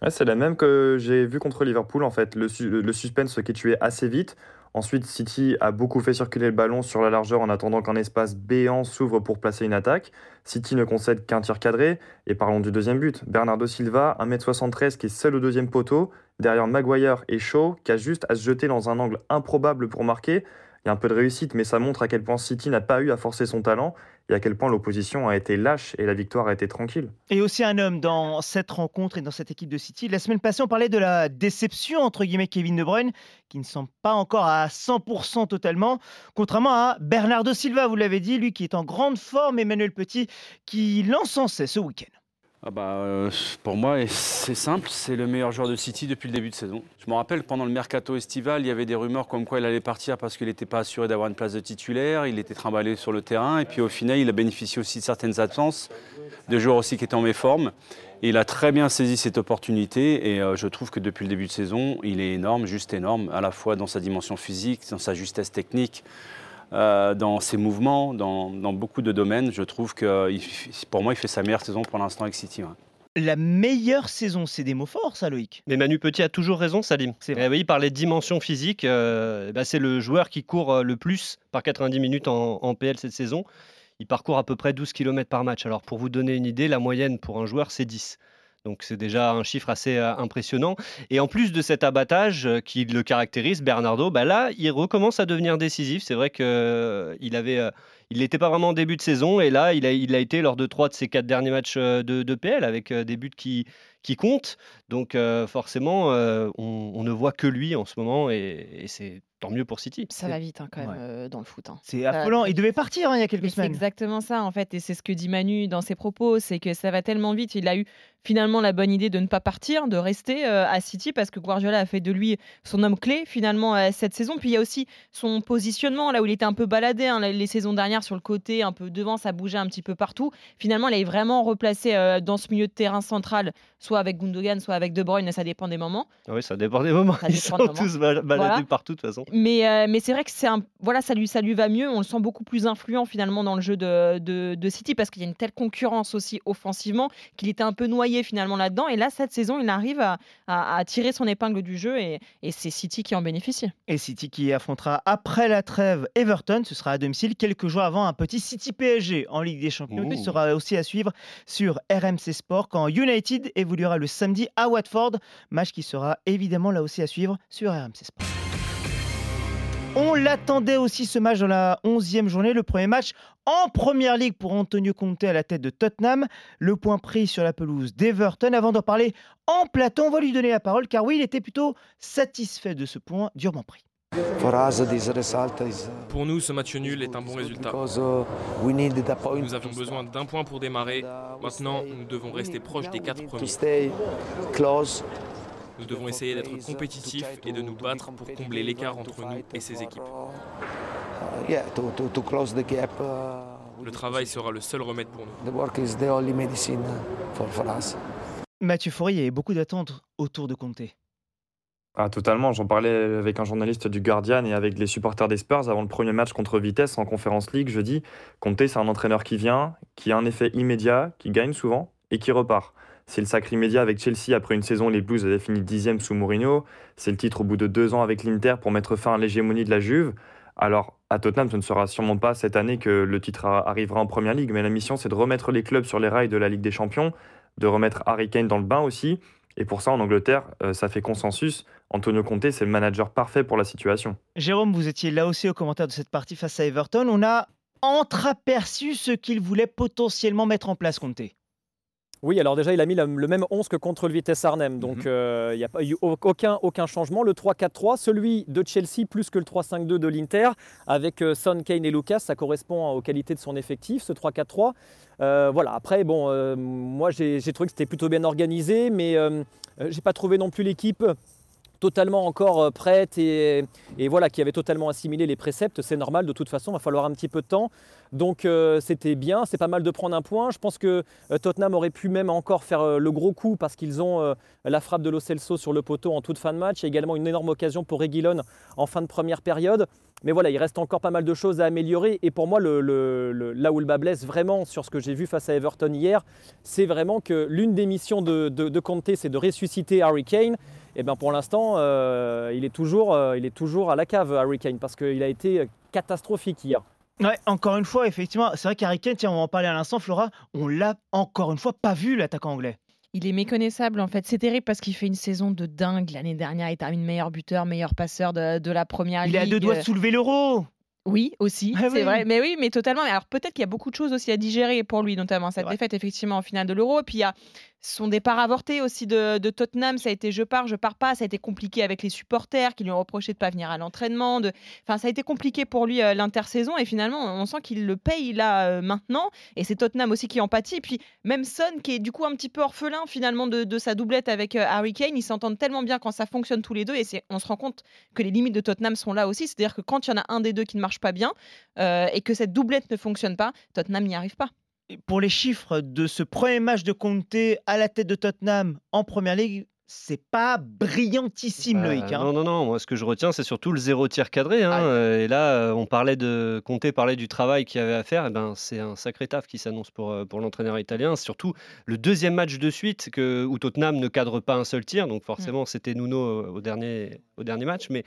c'est la même que j'ai vu contre Liverpool en fait. Le, suspense qui est tué assez vite. Ensuite, City a beaucoup fait circuler le ballon sur la largeur en attendant qu'un espace béant s'ouvre pour placer une attaque. City ne concède qu'un tir cadré. Et parlons du deuxième but. Bernardo Silva, 1m73, qui est seul au deuxième poteau, derrière Maguire et Shaw, qui a juste à se jeter dans un angle improbable pour marquer. Il y a un peu de réussite, mais ça montre à quel point City n'a pas eu à forcer son talent et à quel point l'opposition a été lâche et la victoire a été tranquille. Et aussi un homme dans cette rencontre et dans cette équipe de City. La semaine passée, on parlait de la déception entre guillemets Kevin De Bruyne, qui ne semble pas encore à 100% totalement, contrairement à Bernardo Silva, vous l'avez dit, lui qui est en grande forme, Emmanuel Petit, qui l'encensait ce week-end. Ah bah, euh, pour moi, c'est simple, c'est le meilleur joueur de City depuis le début de saison. Je me rappelle, pendant le mercato estival, il y avait des rumeurs comme quoi il allait partir parce qu'il n'était pas assuré d'avoir une place de titulaire, il était trimballé sur le terrain, et puis au final, il a bénéficié aussi de certaines absences, de joueurs aussi qui étaient en méforme. Et il a très bien saisi cette opportunité, et euh, je trouve que depuis le début de saison, il est énorme, juste énorme, à la fois dans sa dimension physique, dans sa justesse technique, euh, dans ses mouvements, dans, beaucoup de domaines. Je trouve que pour moi, il fait sa meilleure saison pour l'instant avec City. La meilleure saison, c'est des mots forts, ça, Loïc. Mais Manu Petit a toujours raison, Salim. C'est vrai. Eh il parlait de dimension physique. Euh, bah, c'est le joueur qui court euh, le plus par 90 minutes en, en, PL cette saison. Il parcourt à peu près 12 km par match. Alors, pour vous donner une idée, la moyenne pour un joueur, c'est 10. Donc c'est déjà un chiffre assez euh, impressionnant. Et en plus de cet abattage euh, qui le caractérise, Bernardo, bah là, il recommence à devenir décisif. C'est vrai qu'il euh, avait, il n'était pas vraiment en début de saison et là, il a, il a été lors de trois de ses quatre derniers matchs de, de PL avec des buts qui, qui comptent. Donc forcément, on, ne voit que lui en ce moment et c'est tant mieux pour City. Ça va vite hein, quand même euh, dans le foot. Hein. C'est affolant. Il devait partir hein, il y a quelques semaines. C'est exactement ça en fait, et c'est ce que dit Manu dans ses propos, c'est que ça va tellement vite. Il a eu finalement la bonne idée de ne pas partir, de rester euh, à City parce que Guardiola a fait de lui son homme clé finalement euh, cette saison. Puis il y a aussi son positionnement là où il était un peu baladé les saisons dernières sur le côté, un peu devant, ça bougeait un petit peu partout. Finalement, il est vraiment replacé dans ce milieu de terrain central, soit avec Gundogan, soit avec De Bruyne, ça dépend des moments. Oui, ça dépend des moments. Ils sont tous baladés partout de toute façon. Mais, euh, mais c'est vrai que c'est un, voilà, ça lui, ça lui va mieux. On le sent beaucoup plus influent finalement dans le jeu de, de, City parce qu'il y a une telle concurrence aussi offensivement qu'il était un peu noyé finalement là-dedans. Et là, cette saison, il arrive à, à, tirer son épingle du jeu et, et c'est City qui en bénéficie. Et City qui affrontera après la trêve Everton, ce sera à domicile quelques jours avant un petit City PSG en Ligue des Champions qui sera aussi à suivre sur RMC Sport quand United évoluera le samedi à Watford, match qui sera évidemment là aussi à suivre sur RMC Sport. On l'attendait aussi ce match dans la 11e journée, le premier match en première ligue pour Antonio Conte à la tête de Tottenham. Le point pris sur la pelouse d'Everton. Avant d'en parler en plateau, on va lui donner la parole car oui, il était plutôt satisfait de ce point durement pris. Pour nous, ce match nul est un bon résultat. Nous avions besoin d'un point pour démarrer. Maintenant, nous devons rester proches des quatre premiers. Nous devons essayer d'être compétitifs et de nous battre pour combler l'écart entre nous et ces équipes. Le travail sera le seul remède pour nous. Mathieu avait beaucoup d'attentes autour de Conte. Ah, totalement. J'en parlais avec un journaliste du Guardian et avec les supporters des Spurs avant le premier match contre Vitesse en Conférence League jeudi. Conte, c'est un entraîneur qui vient, qui a un effet immédiat, qui gagne souvent et qui repart. C'est le sacré immédiat avec Chelsea après une saison les Blues avaient fini dixième sous Mourinho. C'est le titre au bout de deux ans avec l'Inter pour mettre fin à l'hégémonie de la Juve. Alors, à Tottenham, ce ne sera sûrement pas cette année que le titre arrivera en Première Ligue, mais la mission, c'est de remettre les clubs sur les rails de la Ligue des Champions, de remettre Harry Kane dans le bain aussi. Et pour ça, en Angleterre, euh, ça fait consensus. Antonio Conte, c'est le manager parfait pour la situation. Jérôme, vous étiez là aussi au commentaire de cette partie face à Everton. On a entreaperçu ce qu'il voulait potentiellement mettre en place, Conte. Oui, alors déjà, il a mis le même 11 que contre le Vitesse Arnhem. Donc, mhm. euh, il n'y a pas eu aucun, aucun changement. Le 3-4-3, celui de Chelsea plus que le 3-5-2 de l'Inter, avec euh, Son, Kane et Lucas, ça correspond aux qualités de son effectif, ce 3-4-3. Euh, voilà, après, bon, moi, j'ai trouvé que c'était plutôt bien organisé, mais j'ai pas trouvé non plus l'équipe totalement encore euh, prête et, voilà, qui avait totalement assimilé les préceptes, c'est normal, de toute façon, il va falloir un petit peu de temps. Donc euh, c'était bien, c'est pas mal de prendre un point. Je pense que euh, Tottenham aurait pu même encore faire le gros coup parce qu'ils ont la frappe de Lo Celso sur le poteau en toute fin de match, et également une énorme occasion pour Reguilon en fin de première période. Mais voilà, il reste encore pas mal de choses à améliorer. Et pour moi, là où le bas blesse vraiment sur ce que j'ai vu face à Everton hier, c'est vraiment que l'une des missions de, de, Conte, c'est de ressusciter Harry Kane. Et bien pour l'instant, euh, il, est toujours, euh, il est toujours à la cave, Harry Kane, parce qu'il a été catastrophique hier. Ouais, encore une fois, effectivement, c'est vrai qu'Harry Kane, tiens, on va en parler à l'instant, Flora, on l'a encore une fois pas vu, l'attaquant anglais. Il est méconnaissable en fait. C'est terrible parce qu'il fait une saison de dingue. L'année dernière, il termine meilleur buteur, meilleur passeur de, la première ligue. Il a deux doigts de soulever l'euro. Oui, aussi, ah c'est vrai. Mais oui, mais totalement. Alors peut-être qu'il y a beaucoup de choses aussi à digérer pour lui, notamment cette défaite effectivement en finale de l'Euro. Et puis il y a son départ avorté aussi de, Tottenham, ça a été je pars, je pars pas. Ça a été compliqué avec les supporters qui lui ont reproché de pas venir à l'entraînement. De... Enfin, ça a été compliqué pour lui euh, l'intersaison. Et finalement, on sent qu'il le paye là euh, maintenant. Et c'est Tottenham aussi qui en pâtit. Et puis même Son qui est du coup un petit peu orphelin finalement de, sa doublette avec euh, Harry Kane. Ils s'entendent tellement bien quand ça fonctionne tous les deux. Et on se rend compte que les limites de Tottenham sont là aussi. C'est-à-dire que quand il y en a un des deux qui ne marche pas bien et que cette doublette ne fonctionne pas, Tottenham n'y arrive pas pour les chiffres de ce premier match de Conte à la tête de Tottenham en première ligue, c'est pas brillantissime, bah, Loïc. Hein. Non, non, non. Moi, ce que je retiens, c'est surtout le zéro tir cadré. Hein. Euh, et là, euh, on parlait de Conte parlait du travail qu'il y avait à faire. Et eh ben, c'est un sacré taf qui s'annonce pour, euh, pour l'entraîneur italien. Surtout le deuxième match de suite que, où Tottenham ne cadre pas un seul tir. Donc, forcément, mmh. c'était Nuno au dernier, au dernier match. Mais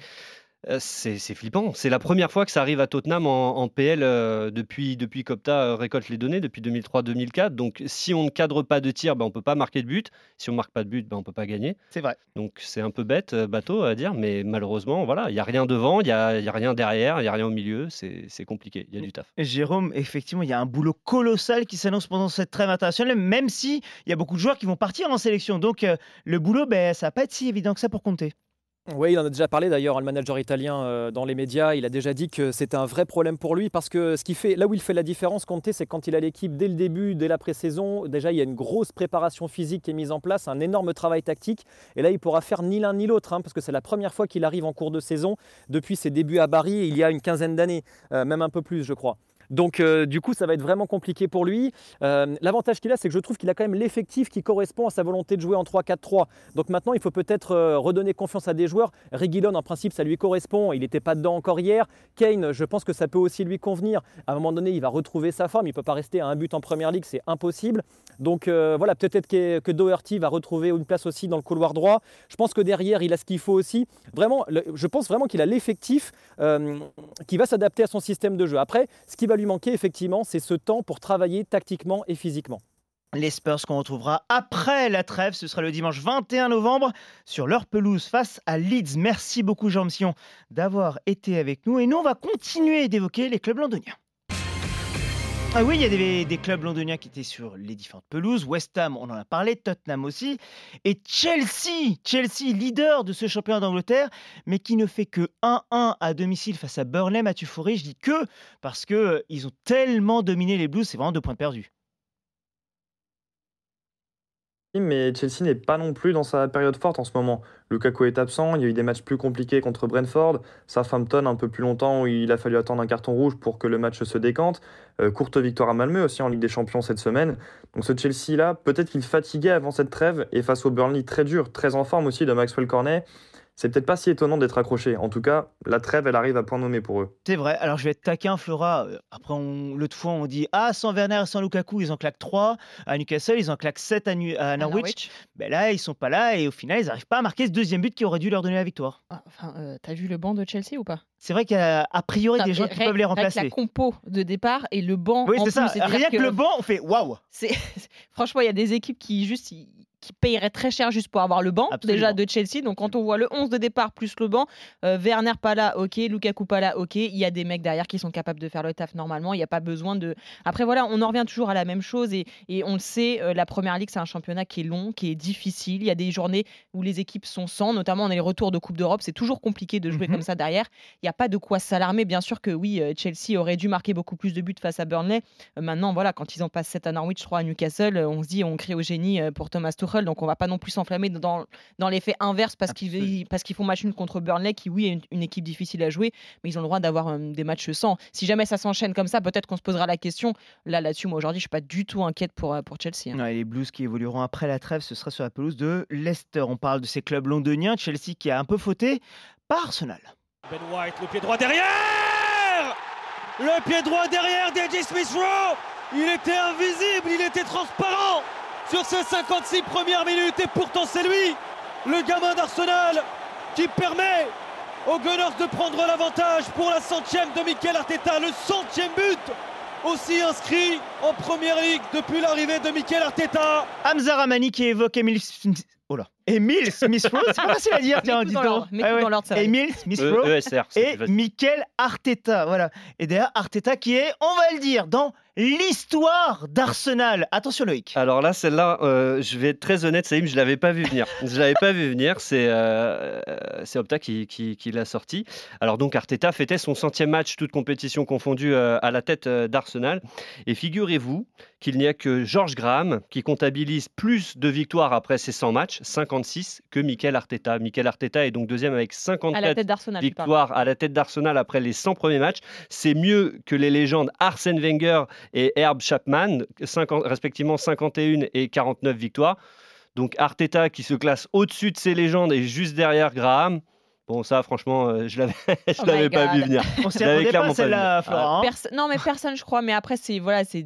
euh, c'est flippant. C'est la première fois que ça arrive à Tottenham en, PL euh, depuis, depuis Copta euh, récolte les données, depuis 2003-2004. Donc, si on ne cadre pas de tir, ben, on ne peut pas marquer de but. Si on ne marque pas de but, ben, on ne peut pas gagner. C'est vrai. Donc, c'est un peu bête, bateau à dire, mais malheureusement, voilà, il n'y a rien devant, il n'y a, a, rien derrière, il n'y a rien au milieu. C'est compliqué, il y a du taf. Jérôme, effectivement, il y a un boulot colossal qui s'annonce pendant cette trêve internationale, même si il y a beaucoup de joueurs qui vont partir en sélection. Donc, le boulot, ben, ça va pas être si évident que ça pour compter. Oui, il en a déjà parlé d'ailleurs, le manager italien euh, dans les médias. Il a déjà dit que c'était un vrai problème pour lui parce que ce qui fait, là où il fait la différence, Conte, c'est quand il a l'équipe dès le début, dès la pré-saison. Déjà, il y a une grosse préparation physique qui est mise en place, un énorme travail tactique. Et là, il pourra faire ni l'un ni l'autre hein, parce que c'est la première fois qu'il arrive en cours de saison depuis ses débuts à Bari il y a une quinzaine d'années, euh, même un peu plus, je crois. Donc euh, du coup, ça va être vraiment compliqué pour lui. Euh, l'avantage qu'il a, c'est que je trouve qu'il a quand même l'effectif qui correspond à sa volonté de jouer en 3-4-3. Donc maintenant, il faut peut-être euh, redonner confiance à des joueurs. Reguilon, en principe, ça lui correspond. Il n'était pas dedans encore hier. Kane, je pense que ça peut aussi lui convenir. À un moment donné, il va retrouver sa forme. Il ne peut pas rester à un but en première ligue, c'est impossible. Donc voilà, peut-être que, Doherty va retrouver une place aussi dans le couloir droit. Je pense que derrière, il a ce qu'il faut aussi. Vraiment, je pense vraiment qu'il a l'effectif qui va s'adapter à son système de jeu. Après, ce qui va lui manquer, effectivement, c'est ce temps pour travailler tactiquement et physiquement. Les Spurs qu'on retrouvera après la trêve, ce sera le dimanche 21 novembre sur leur pelouse face à Leeds. Merci beaucoup Jean d'avoir été avec nous et nous on va continuer d'évoquer les clubs londoniens. Ah oui, il y a des, clubs londoniens qui étaient sur les différentes pelouses. West Ham, on en a parlé, Tottenham aussi. Et Chelsea, Chelsea, leader de ce championnat d'Angleterre, mais qui ne fait que 1-1 à domicile face à Burnley. Mathieu Fauré, je dis que parce qu'ils euh, ont tellement dominé les Blues, c'est vraiment deux points perdus. Mais Chelsea n'est pas non plus dans sa période forte en ce moment. Lukaku est absent, il y a eu des matchs plus compliqués contre Brentford, Southampton un peu plus longtemps où il a fallu attendre un carton rouge pour que le match se décante, euh, courte victoire à Malmö aussi en Ligue des Champions cette semaine. Donc ce Chelsea-là, peut-être qu'il fatiguait avant cette trêve et face au Burnley très dur, très en forme aussi de Maxwell Cornet, c'est peut-être pas si étonnant d'être accroché. En tout cas, la trêve, elle arrive à point nommé pour eux. C'est vrai. Alors, je vais être taquin, Flora. Euh, après, l'autre fois, on dit Ah, sans Werner et sans Lukaku, ils en claquent 3 à Newcastle, ils en claquent 7 à, Norwich. Ben là, ils sont pas là et au final, ils n'arrivent pas à marquer ce deuxième but qui aurait dû leur donner la victoire. Ah, enfin, euh, t'as vu le banc de Chelsea ou pas? C'est vrai qu'il y a a priori des gens qui peuvent les remplacer. la compo de départ et le banc. Oui, c'est ça. Rien que, le banc, on fait waouh. Franchement, il y a des équipes qui juste qui payerait très cher juste pour avoir le banc déjà de Chelsea. Donc quand on voit le 11 de départ plus le banc, euh, Werner pas là, ok, Lukaku pas là, ok, il y a des mecs derrière qui sont capables de faire le taf normalement. Il n'y a pas besoin de. Après voilà, on en revient toujours à la même chose et, et on le sait, euh, la première ligue c'est un championnat qui est long, qui est difficile. Il y a des journées où les équipes sont sans, notamment on est les retours de Coupe d'Europe. C'est toujours compliqué de jouer mhm. comme ça derrière. Il n'y a pas de quoi s'alarmer. Bien sûr que oui, euh, Chelsea aurait dû marquer beaucoup plus de buts face à Burnley. maintenant voilà, quand ils en passent 7 à Norwich, 3 à Newcastle, on se dit on crie au génie pour Thomas Tuchel. Donc on va pas non plus s'enflammer dans, dans l'effet inverse parce qu'ils parce qu'ils font match nul contre Burnley, qui oui est une, équipe difficile à jouer, mais ils ont le droit d'avoir euh, des matchs sans. Si jamais ça s'enchaîne comme ça, peut-être qu'on se posera la question. Là, là-dessus, moi aujourd'hui, je suis pas du tout inquiète pour, euh, pour Chelsea. Hein. les Blues qui évolueront après la trêve, ce sera sur la pelouse de Leicester. On parle de ces clubs londoniens, Chelsea qui a un peu fauté par Arsenal. Ben White, le pied droit derrière Le pied droit derrière d'Eddie Smith Rowe Il était invisible, il était transparent sur ces 56 premières minutes et pourtant c'est lui, le gamin d'Arsenal, qui permet aux Gunners de prendre l'avantage pour la centième de Mikel Arteta, le centième but aussi inscrit en première ligue depuis l'arrivée de Mikel Arteta. Hamza Ramani qui évoque Emile. Oh là. Emile Smith Rowe, c'est pas facile à dire, tiens, dis donc. Emile Smith Rowe E- ESR, c'est et. Mikel Arteta, voilà. Et d'ailleurs Arteta qui est, on va le dire, dans l'histoire d'Arsenal. Attention Loïc. Alors là, celle-là, euh, je vais être très honnête, Saïm, je l'avais pas vu venir. Je l'avais pas vu venir. C'est euh, euh, c'est Opta qui, qui- qui l'a sorti. Alors donc Arteta fêtait son centième match, toute compétition confondue, euh, à la tête euh, d'Arsenal. Et figurez-vous qu'il n'y a que George Graham qui comptabilise plus de victoires après ses 100 matchs, 56, que Mikel Arteta. Mikel Arteta est donc deuxième avec À la 54 tête d'Arsenal. tu parles. victoires à la tête d'Arsenal après les 100 premiers matchs. C'est mieux que les légendes Arsène Wenger et Herb Chapman, 50 respectivement 51 et 49 victoires. Donc Arteta qui se classe au-dessus de ces légendes et juste derrière Graham. Bon, ça, franchement, euh, je l'avais, je Oh l'avais pas vu venir. On s'y attendait pas celle-là, hein. Perso- non, mais personne, je crois. Mais après, c'est voilà, c'est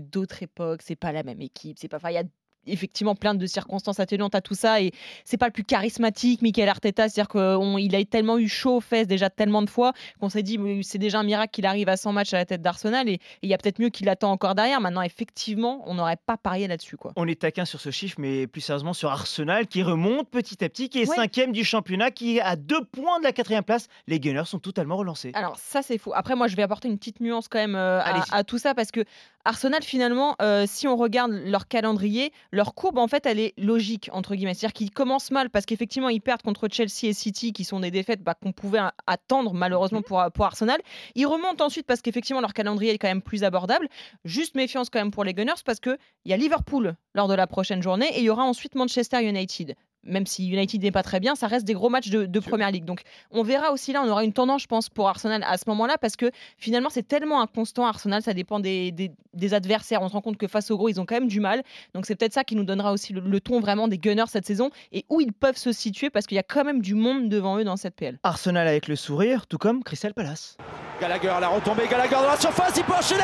d'autres époques. C'est pas la même équipe. C'est pas. Enfin, il y a effectivement plein de circonstances atténuantes à tout ça et c'est pas le plus charismatique Michael Arteta c'est à dire qu'il a tellement eu chaud aux fesses déjà tellement de fois qu'on s'est dit c'est déjà un miracle qu'il arrive à 100 matchs à la tête d'Arsenal et il y a peut-être mieux qu'il attend encore derrière maintenant effectivement on n'aurait pas parié là-dessus quoi On est taquin sur ce chiffre, mais plus sérieusement sur Arsenal qui remonte petit à petit, qui est Ouais. cinquième du championnat, qui est à deux points de la quatrième place. Les Gunners sont totalement relancés. Alors ça c'est faux. Après moi je vais apporter une petite nuance quand même euh, à tout ça parce que Arsenal finalement euh, si on regarde leur calendrier, leur courbe en fait elle est logique entre guillemets. C'est-à-dire qu'ils commencent mal parce qu'effectivement ils perdent contre Chelsea et City qui sont des défaites bah, qu'on pouvait attendre malheureusement Mhm. pour, pour Arsenal. Ils remontent ensuite parce qu'effectivement leur calendrier est quand même plus abordable. Juste méfiance quand même pour les Gunners parce que il y a Liverpool lors de la prochaine journée et il y aura ensuite Manchester United. Même si United n'est pas très bien, ça reste des gros matchs de, de Première Ligue. Donc on verra aussi là, on aura une tendance, je pense, pour Arsenal à ce moment-là, parce que finalement, c'est tellement inconstant. Arsenal, ça dépend des, des- des adversaires. On se rend compte que face aux gros, ils ont quand même du mal. Donc c'est peut-être ça qui nous donnera aussi le, le ton vraiment des Gunners cette saison et où ils peuvent se situer, parce qu'il y a quand même du monde devant eux dans cette PL. Arsenal avec le sourire, tout comme Crystal Palace. Gallagher, la retombée, Gallagher dans la surface, il peut enchaîner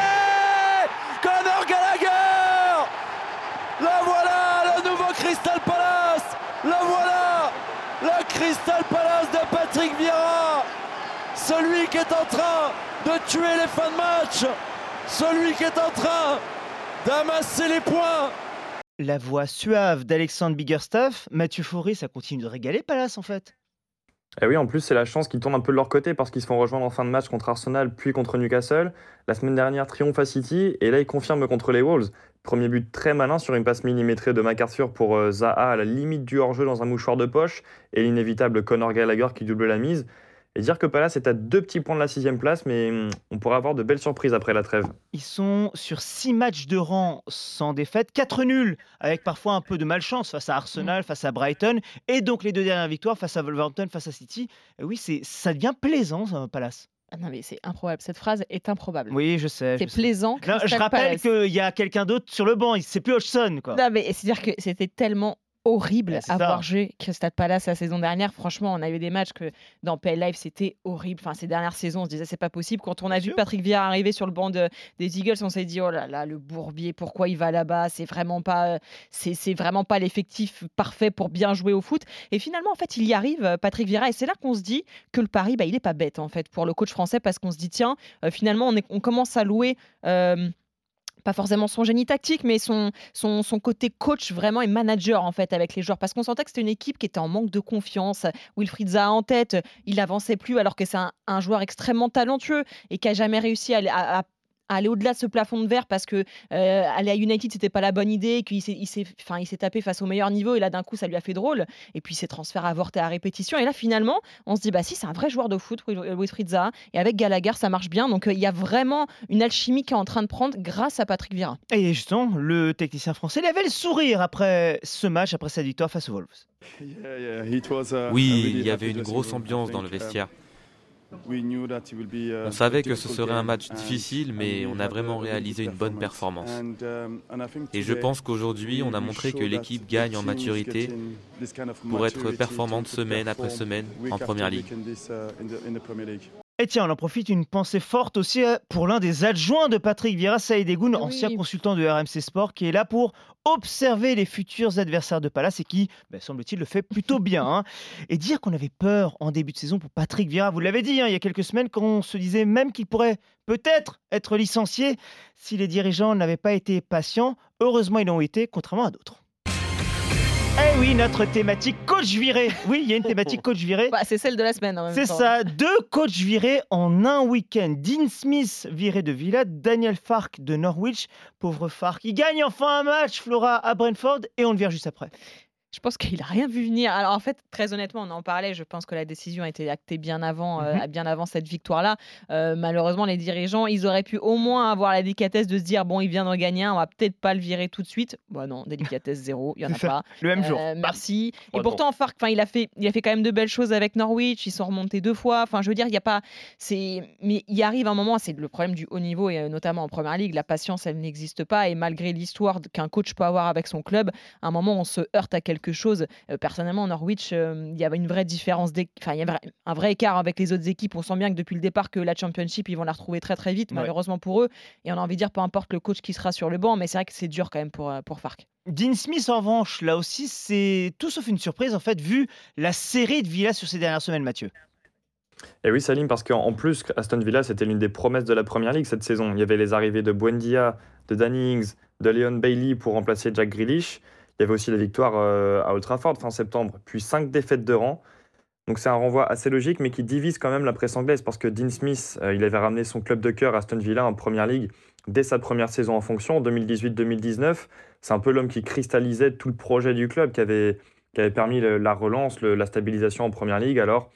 Conor Gallagher La voilà, le nouveau Crystal Palace La voilà Le Crystal Palace de Patrick Vieira. Celui qui est en train de tuer les fins de match. Celui qui est en train d'amasser les points. La voix suave d'Alexandre Biggerstaff, Mathieu Fauré, ça continue de régaler Palace en fait. Et oui, en plus, c'est la chance qu'ils tournent un peu de leur côté parce qu'ils se font rejoindre en fin de match contre Arsenal puis contre Newcastle. La semaine dernière, triomphe à City et là, ils confirment contre les Wolves. Premier but très malin sur une passe millimétrée de MacArthur pour euh, Zaha à la limite du hors-jeu dans un mouchoir de poche et l'inévitable Conor Gallagher qui double la mise. Et dire que Palace est à deux petits points de la sixième place, mais hum, on pourrait avoir de belles surprises après la trêve. Ils sont sur six matchs de rang sans défaite, quatre nuls, avec parfois un peu de malchance face à Arsenal, face à Brighton, et donc les deux dernières victoires face à Wolverhampton, face à City. Et oui, c'est ça devient plaisant, ça, Palace. Ah non, mais c'est improbable. Cette phrase est improbable. Oui, je sais. C'est sais. plaisant. Non, je rappelle qu'il y a quelqu'un d'autre sur le banc, c'est plus Hodgson. Quoi. Non, mais c'est-à-dire que c'était tellement horrible à voir jouer Crystal Palace la saison dernière. Franchement, on a eu des matchs que dans PL Live, c'était horrible. Enfin, ces dernières saisons, on se disait c'est pas possible. Quand on a vu Patrick Vieira arriver sur le banc de- des Eagles, on s'est dit oh là là, le bourbier, pourquoi il va là-bas? C'est vraiment pas, c'est c'est vraiment pas l'effectif parfait pour bien jouer au foot. Et finalement, en fait, il y arrive, euh, Patrick Vieira. Et c'est là qu'on se dit que le pari, bah, il est pas bête en fait pour le coach français parce qu'on se dit tiens, euh, finalement, on, est- on commence à louer. euh, pas forcément son génie tactique, mais son, son, son côté coach vraiment et manager en fait avec les joueurs. Parce qu'on sentait que c'était une équipe qui était en manque de confiance. Wilfried Zaha en tête, il avançait plus alors que c'est un, joueur extrêmement talentueux et qui a jamais réussi à- à aller au-delà de ce plafond de verre parce que euh, aller à United c'était pas la bonne idée et qu'il s'est il s'est enfin il s'est tapé face au meilleur niveau et là d'un coup ça lui a fait drôle. Et puis ses transferts avortés à répétition. Et là finalement on se dit bah si c'est un vrai joueur de foot Wil- Wilfried Zaha. Et avec Gallagher ça marche bien. Donc euh, il y a vraiment une alchimie qui est en train de prendre grâce à Patrick Vieira. Et justement, le technicien français, il avait le sourire après ce match, après cette victoire face aux Wolves. Oui, il y avait une grosse ambiance dans le vestiaire. On savait que ce serait un match difficile, mais on a vraiment réalisé une bonne performance. Et je pense qu'aujourd'hui, on a montré que l'équipe gagne en maturité pour être performante semaine après semaine en Première Ligue. Et tiens, on en profite, une pensée forte aussi euh, pour l'un des adjoints de Patrick Vieira, Saïd Egoun, ancien consultant de RMC Sport, qui est là pour observer les futurs adversaires de Palace et qui, ben, semble-t-il, le fait plutôt bien. hein. Et dire qu'on avait peur en début de saison pour Patrick Vieira, vous l'avez dit hein, il y a quelques semaines, quand on se disait même qu'il pourrait peut-être être licencié si les dirigeants n'avaient pas été patients. Heureusement, ils l'ont été, contrairement à d'autres. Eh oui, notre thématique coach viré. Oui, il y a une thématique coach viré. Bah, c'est celle de la semaine C'est ça, deux coachs virés en un week-end. Dean Smith viré de Villa, Daniel Fark de Norwich. Pauvre Fark, il gagne enfin un match, Flora, à Brentford, et on le vire juste après. Je pense qu'il a rien vu venir. Alors en fait, très honnêtement, on en parlait. Je pense que la décision a été actée bien avant, euh, Mhm. bien avant cette victoire-là. Euh, malheureusement, les dirigeants, ils auraient pu au moins avoir la délicatesse de se dire bon, il vient de gagner un, on va peut-être pas le virer tout de suite. Bon non, délicatesse zéro, il y en a pas. le même jour. Euh, merci. Oh, Et pourtant, Fark, enfin, il a fait, il a fait quand même de belles choses avec Norwich. Ils sont remontés deux fois. Enfin, je veux dire, il y a pas, c'est, mais il arrive un moment. C'est le problème du haut niveau et euh, notamment en première ligue. La patience, elle n'existe pas. Et malgré l'histoire qu'un coach peut avoir avec son club, à un moment, on se heurte à quelque chose. Euh, personnellement, Norwich, euh, il y avait une vraie différence, enfin, il y avait un vrai écart avec les autres équipes. On sent bien que depuis le départ, que la Championship, ils vont la retrouver très très vite, Ouais. malheureusement pour eux. Et on a envie de dire, peu importe le coach qui sera sur le banc, mais c'est vrai que c'est dur quand même pour, euh, pour Fark. Dean Smith, en revanche, là aussi, c'est tout sauf une surprise, en fait, vu la série de Villa sur ces dernières semaines, Mathieu. Et oui, Salim, parce qu'en en plus, Aston Villa, c'était l'une des promesses de la première ligue cette saison. Il y avait les arrivées de Buendia, de Danny Ings, de Leon Bailey pour remplacer Jack Grealish. Il y avait aussi la victoire euh, à Old Trafford fin septembre, puis cinq défaites de rang. Donc c'est un renvoi assez logique, mais qui divise quand même la presse anglaise, parce que Dean Smith, euh, il avait ramené son club de cœur, Aston Villa, en première ligue, dès sa première saison en fonction, en 2018-2019. C'est un peu l'homme qui cristallisait tout le projet du club, qui avait, qui avait permis la relance, la stabilisation en première ligue. Alors,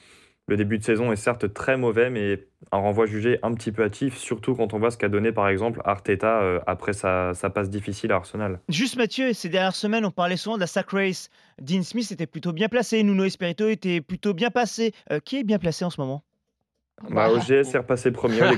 le début de saison est certes très mauvais, mais un renvoi jugé un petit peu hâtif, surtout quand on voit ce qu'a donné par exemple Arteta euh, après sa, sa passe difficile à Arsenal. Juste Mathieu, ces dernières semaines, on parlait souvent de la sack race. Dean Smith était plutôt bien placé, Nuno Espirito était plutôt bien passé. Euh, qui est bien placé en ce moment? Bah, OGS est repassé premier. les.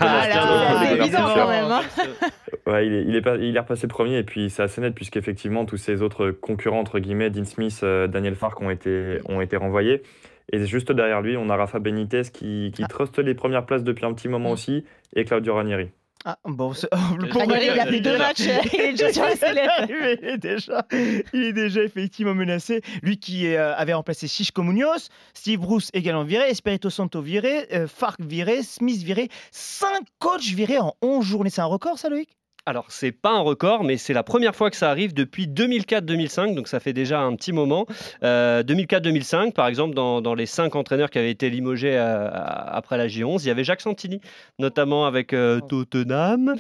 Ouais, il est, il, est pas- il est repassé premier et puis c'est assez net puisqu'effectivement tous ces autres concurrents, entre guillemets, Dean Smith, euh, Daniel Fark ont été, ont été renvoyés. Et juste derrière lui, on a Rafa Benitez qui, qui truste les premières places depuis un petit moment aussi et Claudio Ranieri. Ah, bon, le Ranieri, il a fait deux matchs, il est déjà sur la il, est déjà, il est déjà effectivement menacé. Lui qui euh, avait remplacé Chichko Munoz, Steve Bruce également viré, Espirito Santo viré, euh, Fark viré, Smith viré. Cinq coachs virés en 11 journées. C'est un record, ça, Loïc? Alors, c'est pas un record, mais c'est la première fois que ça arrive depuis 2004-2005, donc ça fait déjà un petit moment. Euh, 2004-2005, par exemple, dans, dans les cinq entraîneurs qui avaient été limogés euh, après la J11, il y avait Jacques Santini, notamment avec euh, Tottenham,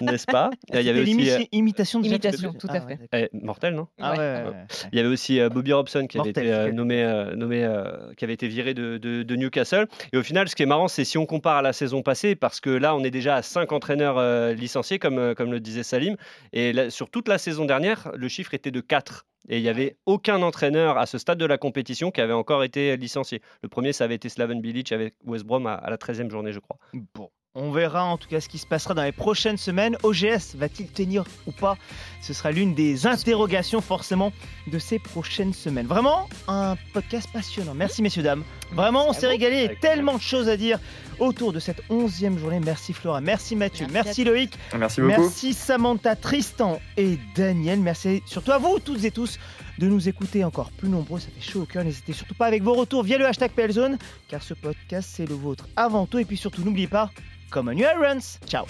n'est-ce pas? Il y avait aussi. l'imi- imitation de Imitation, tout à Ah, ouais, fait. eh, mortel, non? Ah ouais. Il y avait aussi euh, Bobby Robson qui avait Mortel, été euh, nommé, euh, nommé euh, qui avait été viré de, de- de Newcastle. Et au final, ce qui est marrant, c'est si on compare à la saison passée, parce que là, on est déjà à cinq entraîneurs euh, licenciés, comme, euh, comme le disait Salim. Et là, sur toute la saison dernière, le chiffre était de 4. Et il n'y avait aucun entraîneur à ce stade de la compétition qui avait encore été licencié. Le premier, ça avait été Slaven Bilic avec West Brom à, à la 13e journée, je crois. Bon. On verra en tout cas ce qui se passera dans les prochaines semaines. OGS va-t-il tenir ou pas? Ce sera l'une des interrogations forcément de ces prochaines semaines. Vraiment un podcast passionnant. Merci messieurs, dames. Vraiment, on s'est régalé. Il y a tellement de choses à dire autour de cette onzième journée. Merci Flora, merci Mathieu, merci, Loïc. Merci beaucoup. Merci Samantha, Tristan et Daniel. Merci surtout à vous toutes et tous de nous écouter encore plus nombreux. Ça fait chaud au cœur. N'hésitez surtout pas avec vos retours via le hashtag PLZone car ce podcast c'est le vôtre avant tout. Et puis surtout, n'oubliez pas, comme un New. Ciao